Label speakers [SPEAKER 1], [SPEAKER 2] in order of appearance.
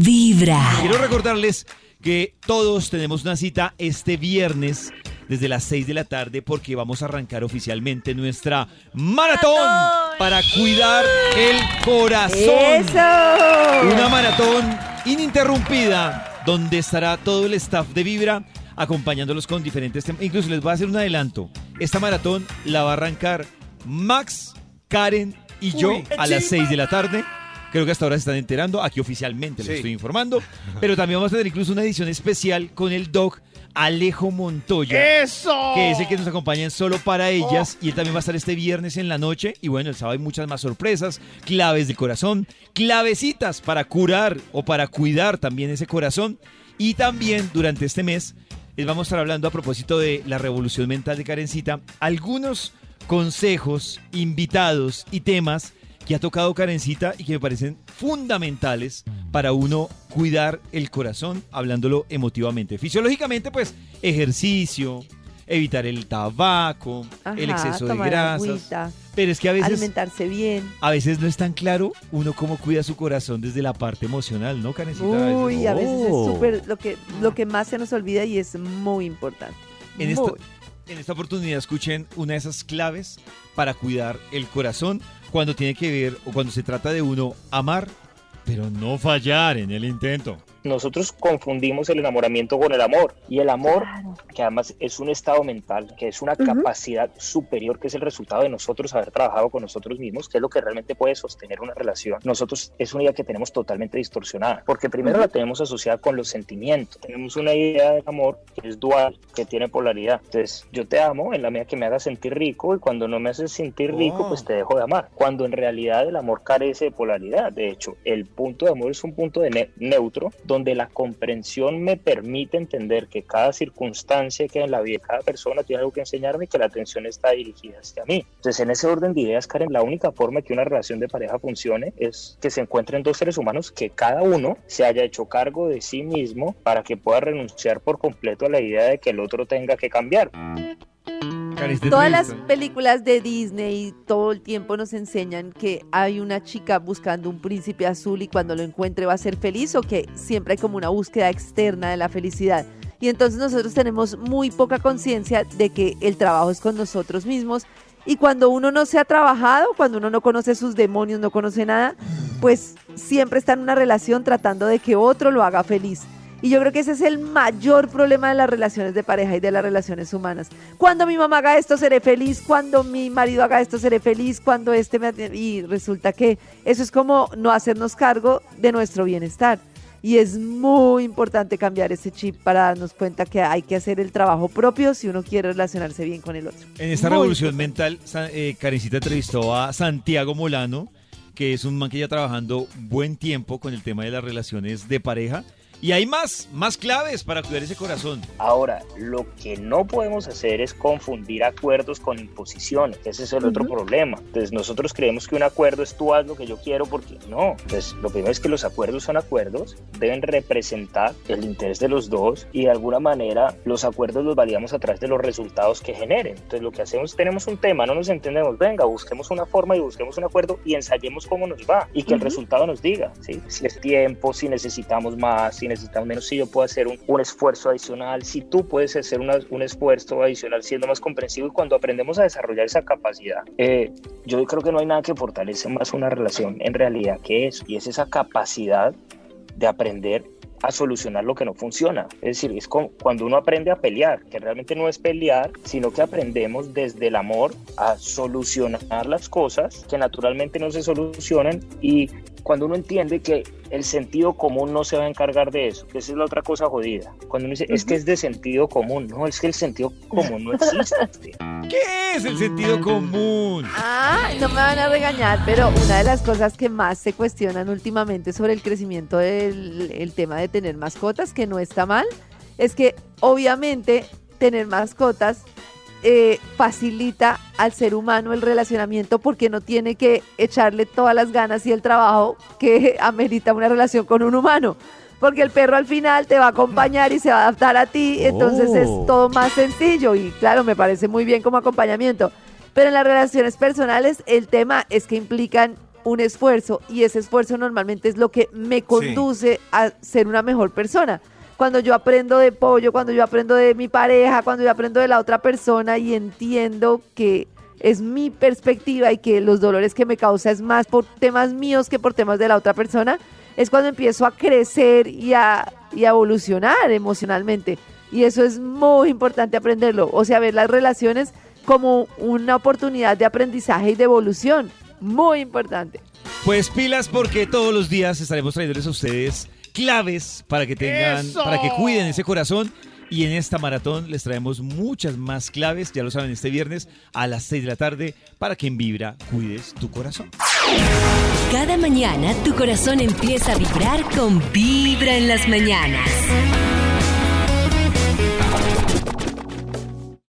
[SPEAKER 1] Vibra.
[SPEAKER 2] Quiero recordarles que todos tenemos una cita este viernes desde las 6 de la tarde porque vamos a arrancar oficialmente nuestra maratón para cuidar el corazón.
[SPEAKER 3] ¡Eso!
[SPEAKER 2] Una maratón ininterrumpida donde estará todo el staff de Vibra acompañándolos con diferentes temas. Incluso les voy a hacer un adelanto. Esta maratón la va a arrancar Max, Karen y yo
[SPEAKER 3] Uy,
[SPEAKER 2] a las
[SPEAKER 3] sí,
[SPEAKER 2] 6 de la tarde. Creo que hasta ahora se están enterando. Aquí oficialmente les estoy informando. Pero también vamos a tener incluso una edición especial con el doc Alejo Montoya.
[SPEAKER 4] ¡Eso!
[SPEAKER 2] Que es el que nos acompaña en solo para ellas. Y él también va a estar este viernes en la noche. Y bueno, el sábado hay muchas más sorpresas. Claves de corazón. Clavecitas para curar o para cuidar también ese corazón. Y también durante este mes les vamos a estar hablando a propósito de la revolución mental de Karencita. Algunos consejos, invitados y temas que ha tocado Karencita y que me parecen fundamentales para uno cuidar el corazón, hablándolo emotivamente. Fisiológicamente, pues, ejercicio, evitar el tabaco, el exceso de grasas.
[SPEAKER 3] agüita,
[SPEAKER 2] Pero es que a veces,
[SPEAKER 3] alimentarse bien.
[SPEAKER 2] a veces no es tan claro uno cómo cuida su corazón desde la parte emocional, ¿no, Karencita? A veces-
[SPEAKER 3] Uy, a veces es
[SPEAKER 2] Oh.
[SPEAKER 3] súper lo que, lo que más se nos olvida y es muy importante.
[SPEAKER 2] En esta, en esta oportunidad escuchen una de esas claves para cuidar el corazón cuando tiene que ver o cuando se trata de uno amar, pero no fallar en el intento.
[SPEAKER 5] Nosotros confundimos el enamoramiento con el amor. Y el amor,
[SPEAKER 3] Claro.
[SPEAKER 5] que además es un estado mental, que es una
[SPEAKER 3] Ujú.
[SPEAKER 5] capacidad superior, que es el resultado de nosotros haber trabajado con nosotros mismos, que es lo que realmente puede sostener una relación. Nosotros es una idea que tenemos totalmente distorsionada, porque primero la tenemos asociada con los sentimientos. Tenemos una idea del amor que es dual, que tiene polaridad. Entonces, yo te amo en la medida que me hagas sentir rico y cuando no me haces sentir rico,
[SPEAKER 4] Oh.
[SPEAKER 5] pues te dejo de amar. Cuando en realidad el amor carece de polaridad. De hecho, el punto de amor es un punto de ne- neutro, donde la comprensión me permite entender que cada circunstancia que en la vida cada persona tiene algo que enseñarme y que la atención está dirigida hacia mí. Entonces, en ese orden de ideas, Karen, la única forma que una relación de pareja funcione es que se encuentren dos seres humanos que cada uno se haya hecho cargo de sí mismo para que pueda renunciar por completo a la idea de que el otro tenga que cambiar.
[SPEAKER 3] Todas las películas de Disney todo el tiempo nos enseñan que hay una chica buscando un príncipe azul y cuando lo encuentre va a ser feliz o que siempre hay como una búsqueda externa de la felicidad. Y entonces nosotros tenemos muy poca conciencia de que el trabajo es con nosotros mismos y cuando uno no se ha trabajado, cuando uno no conoce sus demonios, no conoce nada, pues siempre está en una relación tratando de que otro lo haga feliz. Y yo creo que ese es el mayor problema de las relaciones de pareja y de las relaciones humanas. Cuando mi mamá haga esto, seré feliz. Cuando mi marido haga esto, seré feliz. Cuando este me... Y resulta que eso es como no hacernos cargo de nuestro bienestar. Y es muy importante cambiar ese chip para darnos cuenta que hay que hacer el trabajo propio si uno quiere relacionarse bien con el otro.
[SPEAKER 2] En esta
[SPEAKER 3] Muy
[SPEAKER 2] revolución mental, eh, Karencita entrevistó a Santiago Molano, que es un man que ya trabajando buen tiempo con el tema de las relaciones de pareja. Y hay más, más claves para cuidar ese corazón.
[SPEAKER 5] Ahora, lo que no podemos hacer es confundir acuerdos con imposiciones. Ese es el otro
[SPEAKER 3] Ujú.
[SPEAKER 5] problema. Entonces, nosotros creemos que un acuerdo es tú haz lo que yo quiero porque no. Entonces, lo primero es que los acuerdos son acuerdos, deben representar el interés de los dos y de alguna manera los acuerdos los validamos a través de los resultados que generen. Entonces, lo que hacemos, tenemos un tema, no nos entendemos, venga, busquemos una forma y busquemos un acuerdo y ensayemos cómo nos va y que el
[SPEAKER 3] Ujú.
[SPEAKER 5] resultado nos diga, ¿sí? Si es tiempo, si necesitamos más, si necesitamos menos, si yo puedo hacer un, un esfuerzo adicional, si tú puedes hacer una- un esfuerzo adicional siendo más comprensivo y cuando aprendemos a desarrollar esa capacidad, eh, yo creo que no hay nada que fortalece más una relación en realidad que eso, y es esa capacidad de aprender a solucionar lo que no funciona. Es decir, es como cuando uno aprende a pelear, que realmente no es pelear, sino que aprendemos desde el amor a solucionar las cosas que naturalmente no se solucionan y cuando uno entiende que el sentido común no se va a encargar de eso, que esa es la otra cosa jodida. Cuando uno dice, es que es de sentido común, no, es que el sentido común no existe.
[SPEAKER 2] ¿Qué es el sentido común?
[SPEAKER 3] Ah, no me van a regañar, pero una de las cosas que más se cuestionan últimamente sobre el crecimiento del el tema de tener mascotas, que no está mal, es que obviamente tener mascotas eh, facilita al ser humano el relacionamiento porque no tiene que echarle todas las ganas y el trabajo que amerita una relación con un humano. Porque el perro al final te va a acompañar y se va a adaptar a ti, entonces
[SPEAKER 2] Oh.
[SPEAKER 3] es todo más sencillo y claro, me parece muy bien como acompañamiento. Pero en las relaciones personales el tema es que implican un esfuerzo y ese esfuerzo normalmente es lo que me conduce a ser una mejor persona. Cuando yo aprendo de pollo, cuando yo aprendo de mi pareja, cuando yo aprendo de la otra persona y entiendo que es mi perspectiva y que los dolores que me causa es más por temas míos que por temas de la otra persona, es cuando empiezo a crecer y a, y evolucionar emocionalmente. Y eso es muy importante aprenderlo. O sea, ver las relaciones como una oportunidad de aprendizaje y de evolución. Muy importante.
[SPEAKER 2] Pues pilas porque todos los días estaremos trayéndoles a ustedes claves para que tengan, para que cuiden ese corazón. Y en esta maratón les traemos muchas más claves, ya lo saben, este viernes a las 6 de la tarde, para que en Vibra cuides tu corazón.
[SPEAKER 1] Cada mañana tu corazón empieza a vibrar con Vibra en las mañanas.